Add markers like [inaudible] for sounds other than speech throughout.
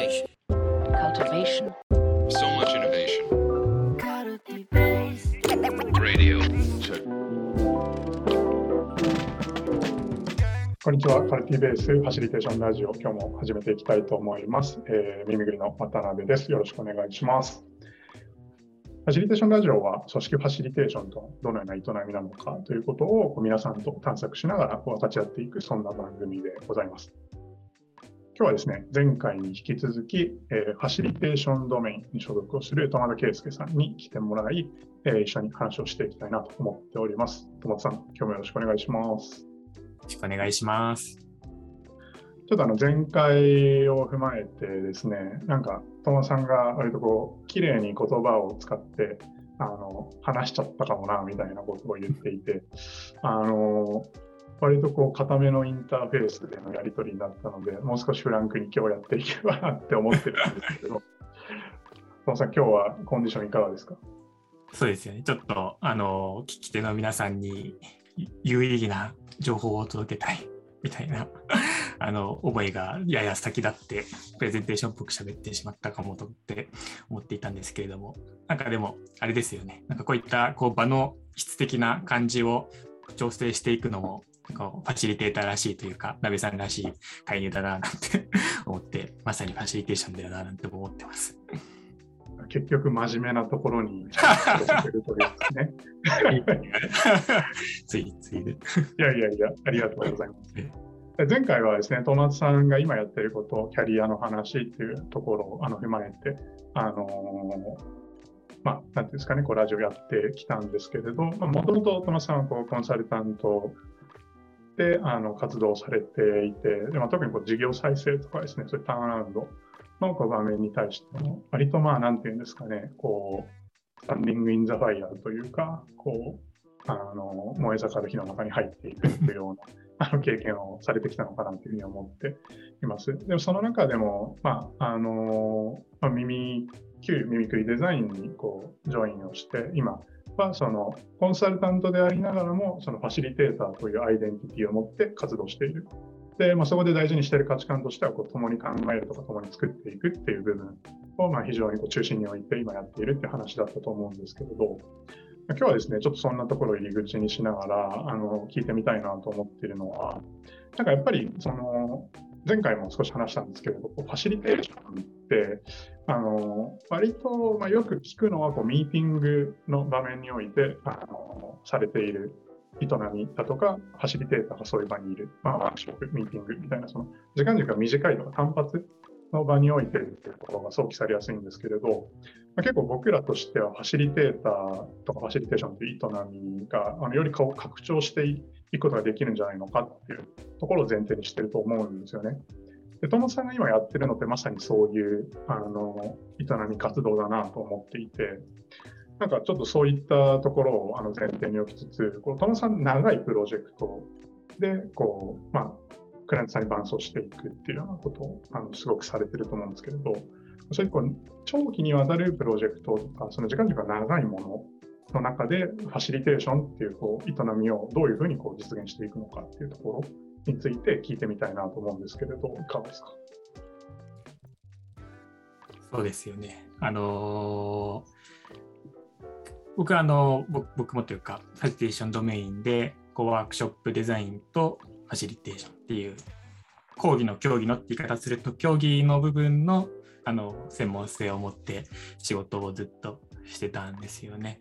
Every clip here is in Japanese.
Cultivation. cultivation, So much innovation. Radio. こんにちは。カルティベースファシリテーションラジオ、今日も始めていきたいと思います。えー、耳ぐりの渡辺です。よろしくお願いします。ファシリテーションラジオは組織ファシリテーションとどのような営みなのかということをこう皆さんと探索しながら分かち合っていく、そんな番組でございます。今日はですね、前回に引き続き、えーファシリテーションドメインに所属をする友田圭介さんに来てもらい、えー一緒に話をしていきたいなと思っております。友田さん、今日もよろしくお願いします。よろしくお願いします。ちょっとあの前回を踏まえてですね、なんか、友さんが割とこう、綺麗に言葉を使って、あの、話しちゃったかもな、みたいなことを言っていて、あの、割とこう、固めのインターフェースでのやり取りになったので、もう少しフランクに今日やっていけばなって思ってるんですけど、[laughs] 友さん、今日はコンディションいかがですか？そうですよね。ちょっと、あの、聞き手の皆さんに有意義な情報を届けたいみたいな、[laughs] あの、思いがやや先立って、プレゼンテーションっぽく喋ってしまったかもとって思っていたんですけれども、なんかでも、あれですよね。なんかこういったこう場の質的な感じを調整していくのも、こうファシリテーターらしいというか、鍋さんらしい介入だななんて [laughs] 思って、まさにファシリテーションだよななんて思ってます。結局、真面目なところに。[laughs] [laughs] ついついで。いやいやいや、ありがとうございます前回はですね、トマトさんが今やってること、キャリアの話っていうところをあの踏まえて、あのーまあ、なんていうんですかね、こうラジオやってきたんですけれど、もともとトマトさんはこうコンサルタントであの活動されていて、でまあ、特にこう事業再生とかですね、そういうターンアラウンドのこう場面に対しても、割とまあ、なんていうんですかね、こう、スタンディング・イン・ザ・ファイヤーというか、こう、あの燃え盛る火の中に入っていくというような [laughs] あの経験をされてきたのかなというふうに思っています。でもその中でも、まああのまあ、耳旧耳くりデザインにこうジョインをして、今はそのコンサルタントでありながらも、そのファシリテーターというアイデンティティを持って活動している。で、まあ、そこで大事にしている価値観としてはこう、共に考えるとか、共に作っていくっていう部分を、まあ、非常にこう中心に置いて今やっているって話だったと思うんですけれど、今日はですね、ちょっとそんなところを入り口にしながら、あの、聞いてみたいなと思っているのは、なんかやっぱり、その、前回も少し話したんですけれど、ファシリテーションって、あの、割と、まあ、よく聞くのは、こう、ミーティングの場面において、あの、されている営みだとか、ファシリテーターがそういう場にいる、まあ、ワークショップ、ミーティングみたいな、その、時間軸が短いとか単発の場においてっていうところが想起されやすいんですけれど、まあ結構僕らとしてはファシリテーターとかファシリテーションという営みがあのよりこう拡張していくことができるんじゃないのかっていうところを前提にしてると思うんですよね。で、トモさんが今やってるのってまさにそういうあの営み活動だなと思っていて、なんかちょっとそういったところをあの前提に置きつつ、こうトモさん長いプロジェクトで、こう、まあ、クライアントさんに伴走していくっていうようなことをあのすごくされてると思うんですけれど、そういうこう長期にわたるプロジェクトとか、その時間軸が長いものの中で、ファシリテーションっていうこう営みをどういうふうにこう実現していくのかっていうところについて聞いてみたいなと思うんですけれど、いかがですか？そうですよね。あのー僕はあの僕僕もというか、ファシリテーションドメインでこうワークショップデザインとファシリテーションっていう講義の競技のって言い方すると競技の部分のあの専門性を持って仕事をずっとしてたんですよね。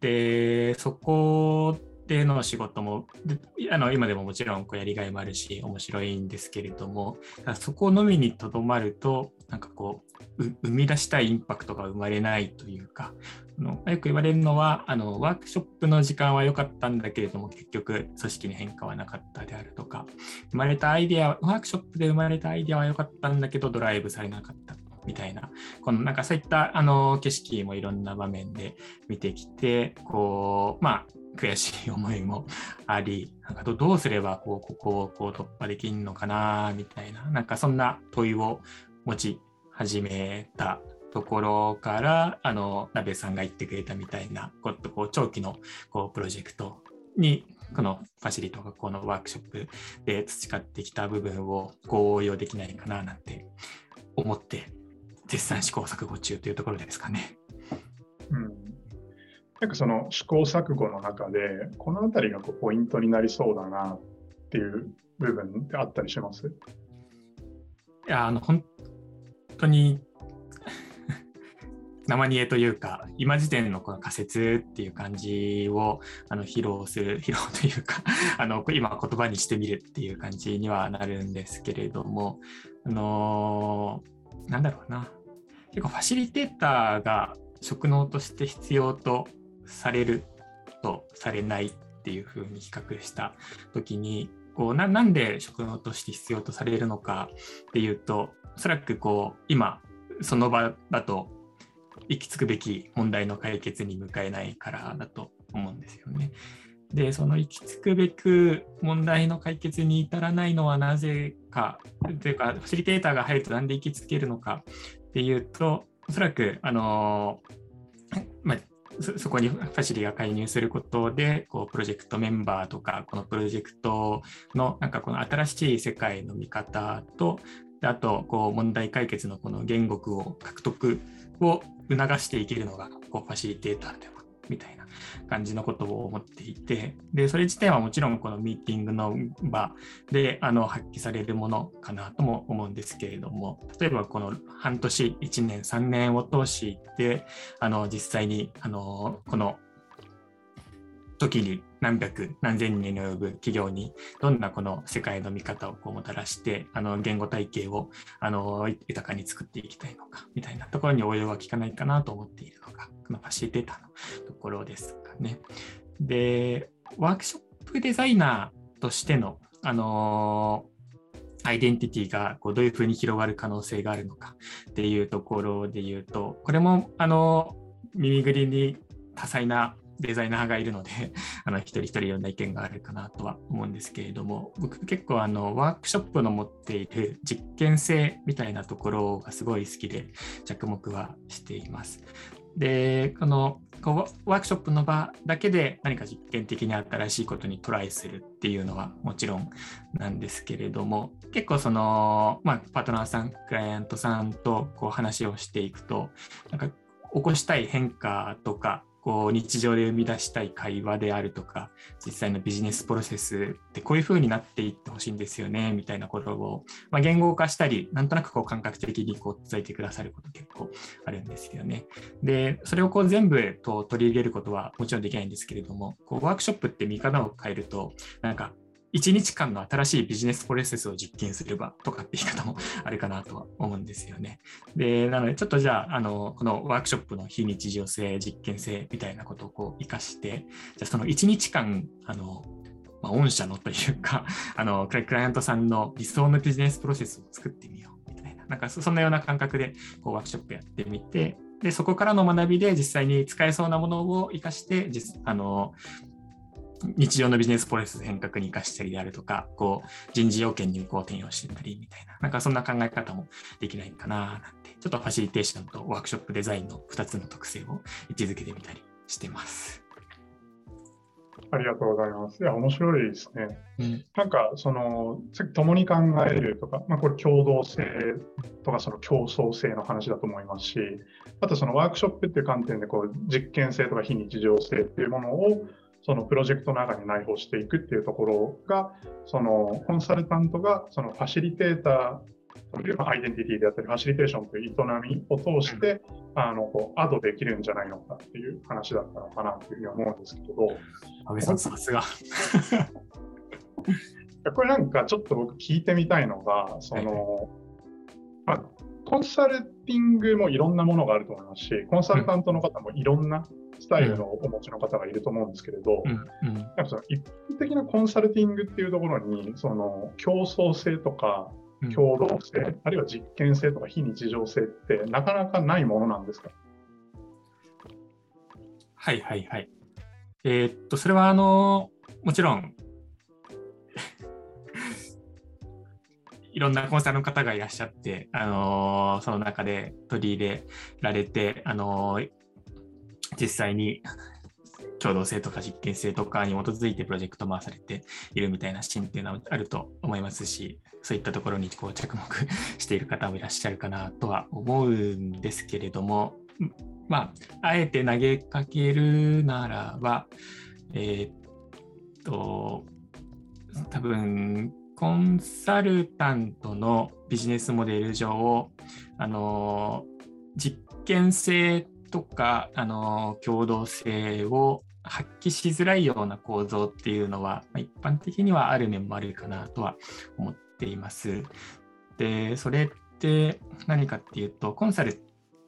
でそこでの仕事もであの今でももちろんこうやりがいもあるし面白いんですけれどもそこのみにとどまるとなんかこうう生み出したいインパクトが生まれないというかあのよく言われるのはあのワークショップの時間は良かったんだけれども結局組織に変化はなかったであるとか生まれたアイデアワークショップで生まれたアイデアは良かったんだけどドライブされなかったみたいな。このなんかそういったあの景色もいろんな場面で見てきてこうまあ悔しい思いもありなんかどうすればこうここをこう突破できるのかなみたいな。なんかそんな問いを持ち始めたところからあの鍋さんが言ってくれたみたいなこうこう長期のこうプロジェクトにこのファシリとかこのワークショップで培ってきた部分をこう応用できないかななんて思って絶賛試行錯誤中というところですかね。うん、なんかその試行錯誤の中で、このあたりがこうポイントになりそうだなっていう部分ってあったりします？いや、あの、本当に [laughs] 生煮えというか、今時点のこの仮説っていう感じをあの披露する、[laughs] 披露というかあの、今言葉にしてみるっていう感じにはなるんですけれども、あのーなんだろうな。結構ファシリテーターが職能として必要とされるとされないっていうふうに比較したときに、こうななんで職能として必要とされるのかっていうと、おそらくこう今その場だと行き着くべき問題の解決に向かえないからだと思うんですよね。で、その行き着くべく問題の解決に至らないのはなぜか、というか、ファシリテーターが入るとなんで行き着けるのかっていうと、おそらく、あのまあ、そそこにファシリが介入することで、こうプロジェクトメンバーとか、このプロジェクトのなんかこの新しい世界の見方と、あとこう問題解決のこの言語を獲得を促していけるのがこうファシリテーターではみたいな感じのことを思っていて、で、それ自体はもちろんこのミーティングの場であの発揮されるものかなとも思うんですけれども、例えばこの半年、1年、3年を通して、あの実際にあのこの時に何百何千人に及ぶ企業にどんなこの世界の見方をこうもたらしてあの言語体系をあの豊かに作っていきたいのかみたいなところに応用は効かないかなと思っているのがこのファシリテーターのところですかね。でワークショップデザイナーとしてのあのアイデンティティがこうどういうふうに広がる可能性があるのかっていうところで言うとこれもあの耳ぐりに多彩なデザイナーがいるので、[laughs] あの一人一人いろんな意見があるかなとは思うんですけれども、僕結構あのワークショップの持っている実験性みたいなところがすごい好きで着目はしています。で、このワークショップの場だけで何か実験的に新しいことにトライするっていうのはもちろんなんですけれども、結構その、まあ、パートナーさん、クライアントさんとこう話をしていくと、なんか起こしたい変化とか、こう日常で生み出したい会話であるとか、実際のビジネスプロセスってこういう風になっていってほしいんですよね、みたいなことを、まあ、言語化したり、なんとなくこう感覚的にこう伝えてくださること結構あるんですよね。で、それをこう全部と取り入れることはもちろんできないんですけれども、こうワークショップって見方を変えると、なんか1日間の新しいビジネスプロセスを実験すればとかって言い方もあるかなとは思うんですよね。で、なのでちょっとじゃあ、あの、このワークショップの非日常性、実験性みたいなことをこう活かして、じゃあその1日間、あの、まあ、御社のというか、[laughs] あの、クライアントさんの理想のビジネスプロセスを作ってみようみたいな、なんかそんなような感覚でこうワークショップやってみて、で、そこからの学びで実際に使えそうなものを活かして、実あの、日常のビジネスプロセス変革に生かしたりであるとか、こう人事要件にこう転用してたりみたいな、なんかそんな考え方もできないかななんて、ちょっとファシリテーションとワークショップデザインの2つの特性を位置づけてみたりしてます。ありがとうございます。いや、面白いですね。うんなんか、その、共に考えるとか、まあ、これ共同性とか、その競争性の話だと思いますし、あとそのワークショップっていう観点で、こう、実験性とか非日常性っていうものを、そのプロジェクトの中に内包していくっていうところが、そのコンサルタントがそのファシリテーターというアイデンティティであったり、ファシリテーションという営みを通して、あのこうアドできるんじゃないのかっていう話だったのかなというふうに思うんですけど、安倍さん、さすが。[laughs] これなんかちょっと僕聞いてみたいのが、その、まあ、コンサルティングもいろんなものがあると思いますし、コンサルタントの方もいろんなスタイルのお持ちの方がいると思うんですけれど、うんうん。やっぱその一般的なコンサルティングっていうところに、その競争性とかうん。共同性、あるいは実験性とか非日常性ってなかなかないものなんですか？はいはいはい。えーっと、それはあの、もちろん、いろんなコンサルの方がいらっしゃって、あのその中で取り入れられて、あの実際に共同性とか実験性とかに基づいてプロジェクト回されているみたいなシーンっていうのはあると思いますし、そういったところにこう着目している方もいらっしゃるかなとは思うんですけれども、まあ、あえて投げかけるならば、えー、っと、多分コンサルタントのビジネスモデル上、あの実験性とか、あの共同性を発揮しづらいような構造っていうのは、ま、一般的にはある面もあるかなとは思っています。で、それって何かっていうと、コンサルっ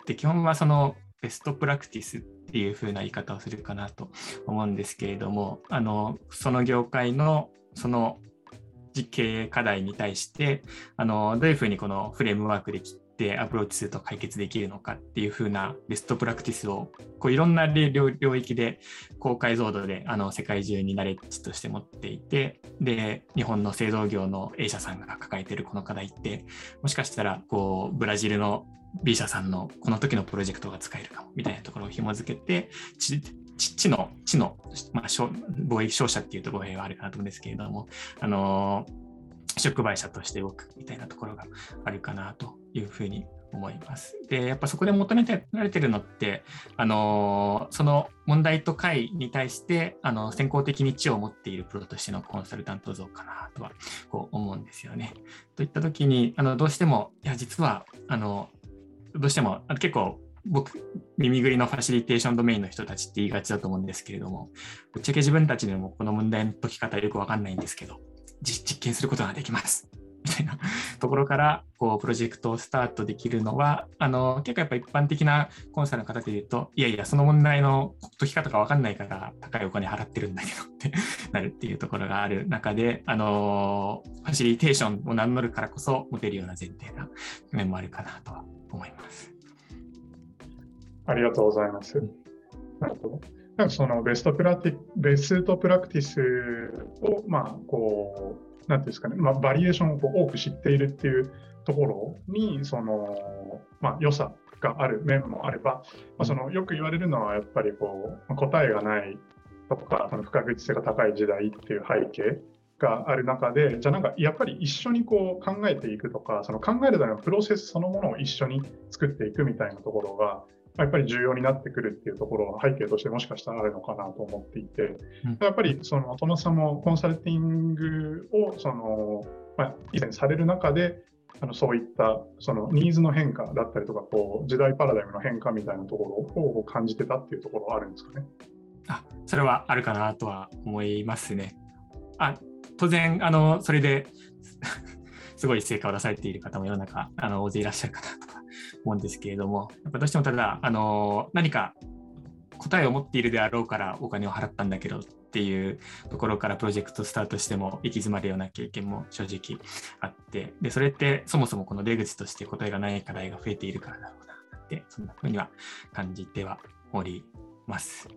て基本はそのベストプラクティスっていう風な言い方をするかなと思うんですけれども、あのその業界のその経営課題に対してあのどういうふうにこのフレームワークで切ってアプローチすると解決できるのかっていうふうなベストプラクティスをこういろんな領域で高解像度であの世界中にナレッジとして持っていてで日本の製造業の A 社さんが抱えているこの課題ってもしかしたらこうブラジルの B 社さんのこの時のプロジェクトが使えるかもみたいなところを紐付けて地の、地の、まあ、貿易商社っていうと語弊があるかなと思うんですけれども、あの触媒者として動くみたいなところがあるかなというふうに思います。で、やっぱそこで求めてられてるのって、あのその問題と解に対して、あの先行的に知を持っているプロとしてのコンサルタント像かなとはこう思うんですよね。といったときに、あのどうしても、いや、実は、あのどうしても結構僕、耳ぐりのファシリテーションドメインの人たちって言いがちだと思うんですけれども、ぶっちゃけ自分たちでもこの問題の解き方よくわかんないんですけど、実験することができます。みたいなところからこうプロジェクトをスタートできるのはあの結構やっぱ一般的なコンサルの方で言うといやいやその問題の解き方が分かんないから高いお金払ってるんだけどって [laughs] なるっていうところがある中であのファシリテーションを名乗るからこそ持てるような前提な面もあるかなとは思います。ありがとうございます。なるほど。なんかそのベストプラティベストプラクティスを、まあ、こう、なんていうんですかね、まあ、バリエーションをこう多く知っているっていうところに、その、まあ、良さがある面もあれば、まあ、そのよく言われるのは、やっぱりこう、答えがないとか、その不確実性が高い時代っていう背景がある中で、じゃあなんかやっぱり一緒にこう考えていくとか、その考えるためのプロセスそのものを一緒に作っていくみたいなところが、やっぱり重要になってくるっていうところは背景としてもしかしたらあるのかなと思っていて、やっぱりそのトマさんもコンサルティングをその、まあ、以前される中で、あのそういったそのニーズの変化だったりとかこう時代パラダイムの変化みたいなところを感じてたっていうところはあるんですかね。あそれはあるかなとは思いますね。あ当然あのそれで [laughs] すごい成果を出されている方も世の中あの大勢いらっしゃるかなと思うんですけれども、やっぱどうしてもただ、あの何か答えを持っているであろうからお金を払ったんだけどっていうところからプロジェクトスタートしても行き詰まるような経験も正直あって、で、それってそもそもこの出口として答えがない課題が増えているからだろうなって、そんなふうには感じてはおります。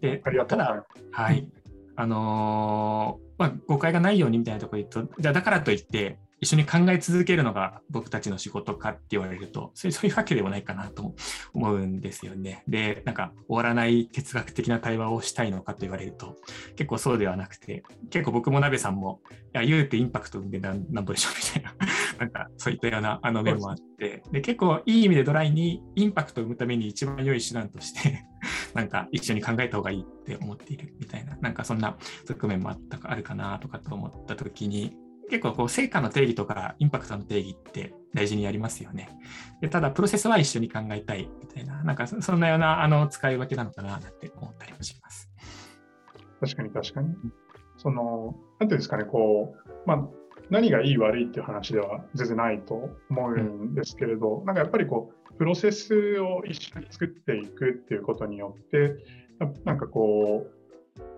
で、ただ、はい。あのー、まあ、誤解がないようにみたいなところで言うと、じゃあだからといって、一緒に考え続けるのが僕たちの仕事かって言われると、そういうわけでもないかなと思うんですよね。で、なんか終わらない哲学的な対話をしたいのかと言われると、結構そうではなくて、結構僕も鍋さんも、いや、言うてインパクトでなんなんぼでしょみたいな、[laughs] なんかそういったようなあの面もあって、で、結構いい意味でドライにインパクトを生むために一番良い手段として [laughs] なんか一緒に考えた方がいいって思っているみたいな、なんかそんな側面もあったかあるかなとかと思った時に、結構こう成果の定義とかインパクトの定義って大事にやりますよね。でただ、プロセスは一緒に考えたいみたいな、なんかそんなようなあの使い分けなのかなって思ったりもします。確かに確かに。その、なんていうんですかね、こう、まあ、何がいい悪いっていう話では全然ないと思うんですけれど、うん、なんかやっぱりこう、プロセスを一緒に作っていくっていうことによって、なんかこう、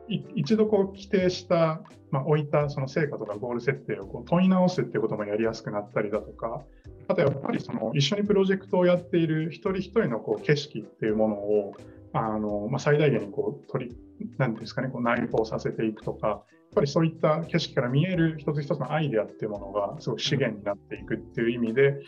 一度こう規定した、まあ、置いたその成果とかゴール設定をこう問い直すっていうこともやりやすくなったりだとか、あとやっぱりその一緒にプロジェクトをやっている一人一人のこう景色っていうものをあの、まあ、最大限にこう取り、なんですかね、こう内包させていくとか、やっぱりそういった景色から見える一つ一つのアイデアっていうものがすごく資源になっていくっていう意味で、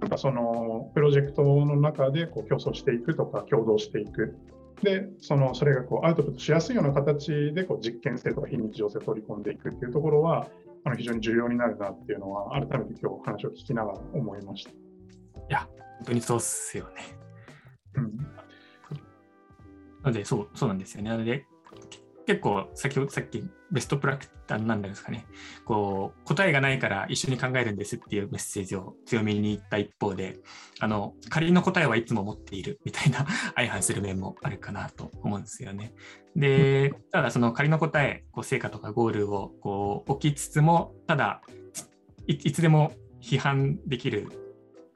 なんかそのプロジェクトの中でこう競争していくとか共同していくで、そのそれがこうアウトプットしやすいような形でこう実験性とか非日常性を取り込んでいくっていうところは、あの非常に重要になるなっていうのは、改めて今日話を聞きながら思いました。いや、本当にそうっすよね。うん、なので、そう、そうなんですよね。なので、結構先ほどさっきベストプラクティなんですかねこう答えがないから一緒に考えるんですっていうメッセージを強めに言った一方であの仮の答えはいつも持っているみたいな [laughs] 相反する面もあるかなと思うんですよね。でただその仮の答えこう成果とかゴールをこう置きつつもただいつでも批判できる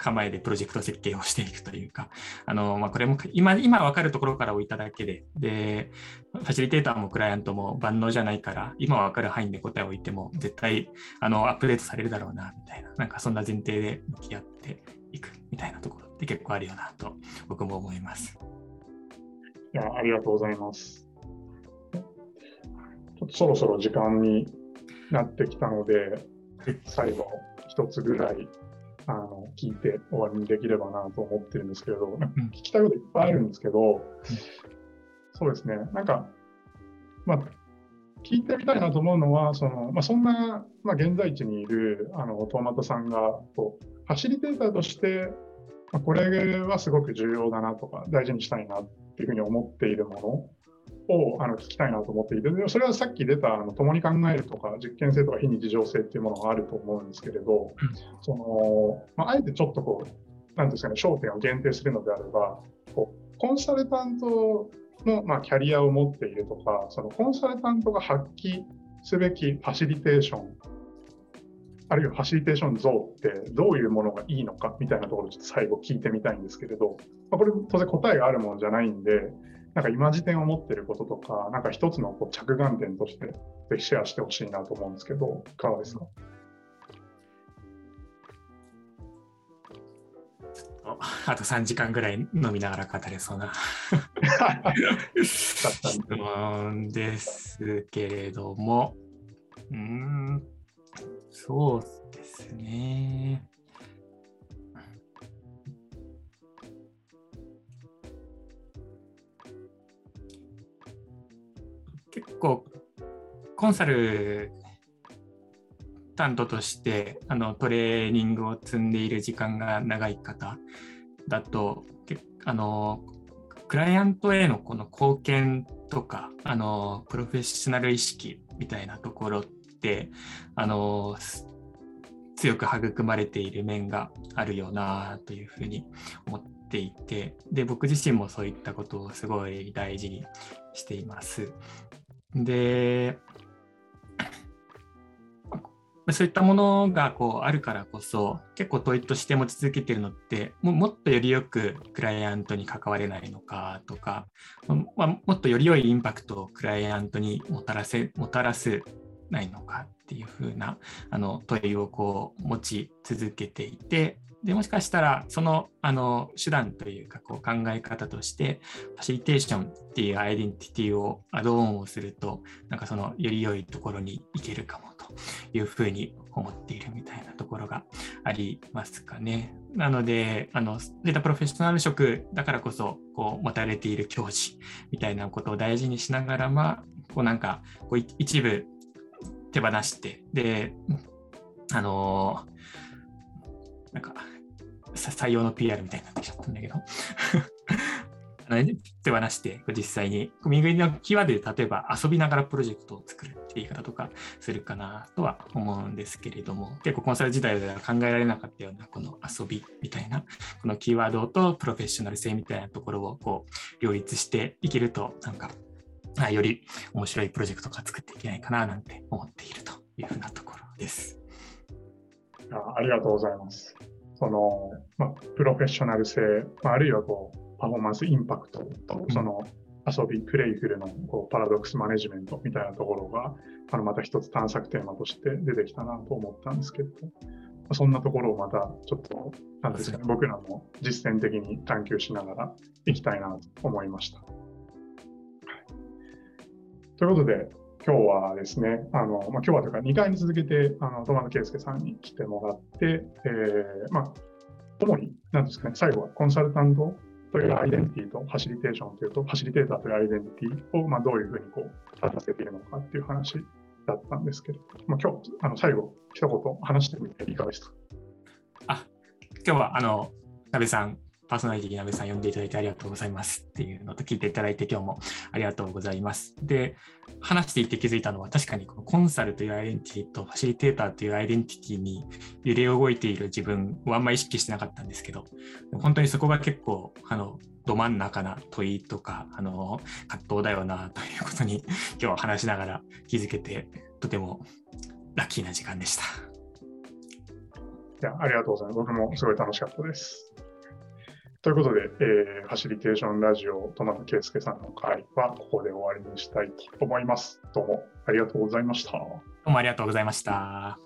構えでプロジェクト設計をしていくというか、あのまあ、これも今今分かるところから置いただけでで、ファシリテーターもクライアントも万能じゃないから、今分かる範囲で答えを置いても絶対あのアップデートされるだろうなみたいな、なんかそんな前提で向き合っていくみたいなところって結構あるよなと僕も思います。いやありがとうございます。ちょっとそろそろ時間になってきたので、最後一つぐらいあの聞いて終わりにできればなと思ってるんですけれど、聞きたいこといっぱいあるんですけど、そうですね、なんか、まあ、聞いてみたいなと思うのは、そのまあ、そんな、まあ、現在地にいるあのトーマトさんがこう、ファシリテーターとして、まあ、これはすごく重要だなとか、大事にしたいなっていうふうに思っているものをあの聞きたいなと思っていて、でそれはさっき出たあの共に考えるとか、実験性とか非日常性っていうものがあると思うんですけれど、そのまあ、あえてちょっとこう、なんですかね、焦点を限定するのであれば、こうコンサルタントの、まあ、キャリアを持っているとか、そのコンサルタントが発揮すべきファシリテーション、あるいはファシリテーション像ってどういうものがいいのかみたいなところをちょっと最後聞いてみたいんですけれど、まあ、これ当然答えがあるものじゃないんで、なんか今時点を持っていることとか、なんか一つのこう着眼点としてぜひシェアしてほしいなと思うんですけど、いかがですかあと3時間ぐらい飲みながら語れそうな。質問ですけれども、うーん、そうですね。結構コンサルタントとしてあのトレーニングを積んでいる時間が長い方だとあのクライアントへのこの貢献とかあのプロフェッショナル意識みたいなところってあの強く育まれている面があるよなというふうに思っていてで僕自身もそういったことをすごい大事にしています。でそういったものがこうあるからこそ結構問いとして持ち続けてるのってももっとよりよくクライアントに関われないのかとか、まあ、もっとより良いインパクトをクライアントにもたらせもたらすないのかっていうふうなあの問いをこう持ち続けていてでもしかしたらそのあの手段というかこう考え方としてファシリテーションっていうアイデンティティをアドオンをするとなんかそのより良いところに行けるかもというふうに思っているみたいなところがありますかね。なのであのデータプロフェッショナル職だからこそこう持たれている教師みたいなことを大事にしながらまあこうなんかこう一部手放してであのなんか採用の PR みたいになってきちゃったんだけど [laughs] 手放して実際に右のキーワードで例えば遊びながらプロジェクトを作るって言い方とかするかなとは思うんですけれども結構コンサル時代では考えられなかったようなこの遊びみたいなこのキーワードとプロフェッショナル性みたいなところをこう両立していけるとなんかより面白いプロジェクトが作っていけないかななんて思っているというふうなところです。あありがとうございます。その、まあ、プロフェッショナル性、まあ、あるいはこうパフォーマンスインパクトと、その遊び、プレイフルのこうパラドックスマネジメントみたいなところが、あのまた一つ探索テーマとして出てきたなと思ったんですけど、そんなところをまたちょっと、なんですかね、僕らも実践的に探求しながらいきたいなと思いました。ということで、今日はですね、あのまあ、今日はというか2回に続けて、あの、トマト圭介さんに来てもらって、えー、まあ、主に、なんですかね、最後はコンサルタントというアイデンティティとファシリテーションというと、ファシリテーターというアイデンティティをまあどういうふうにこう立たせているのかっていう話だったんですけど、まあ、今日あの最後、一言話してみていかがですか？あ今日はあの、鍋さん、パーソナリティなべさん呼んでいただいてありがとうございますっていうのと聞いていただいて今日もありがとうございます。で、話していて気づいたのは確かにこのコンサルというアイデンティティとファシリテーターというアイデンティティに揺れ動いている自分をあんま意識してなかったんですけど、本当にそこが結構あのど真ん中な問いとかあの葛藤だよなということに今日は話しながら気づけてとてもラッキーな時間でした。いやありがとうございます。僕もすごい楽しかったです。ということで、えー、ファシリテーションラジオ、トマト圭介さんの会はここで終わりにしたいと思います。どうもありがとうございました。どうもありがとうございました。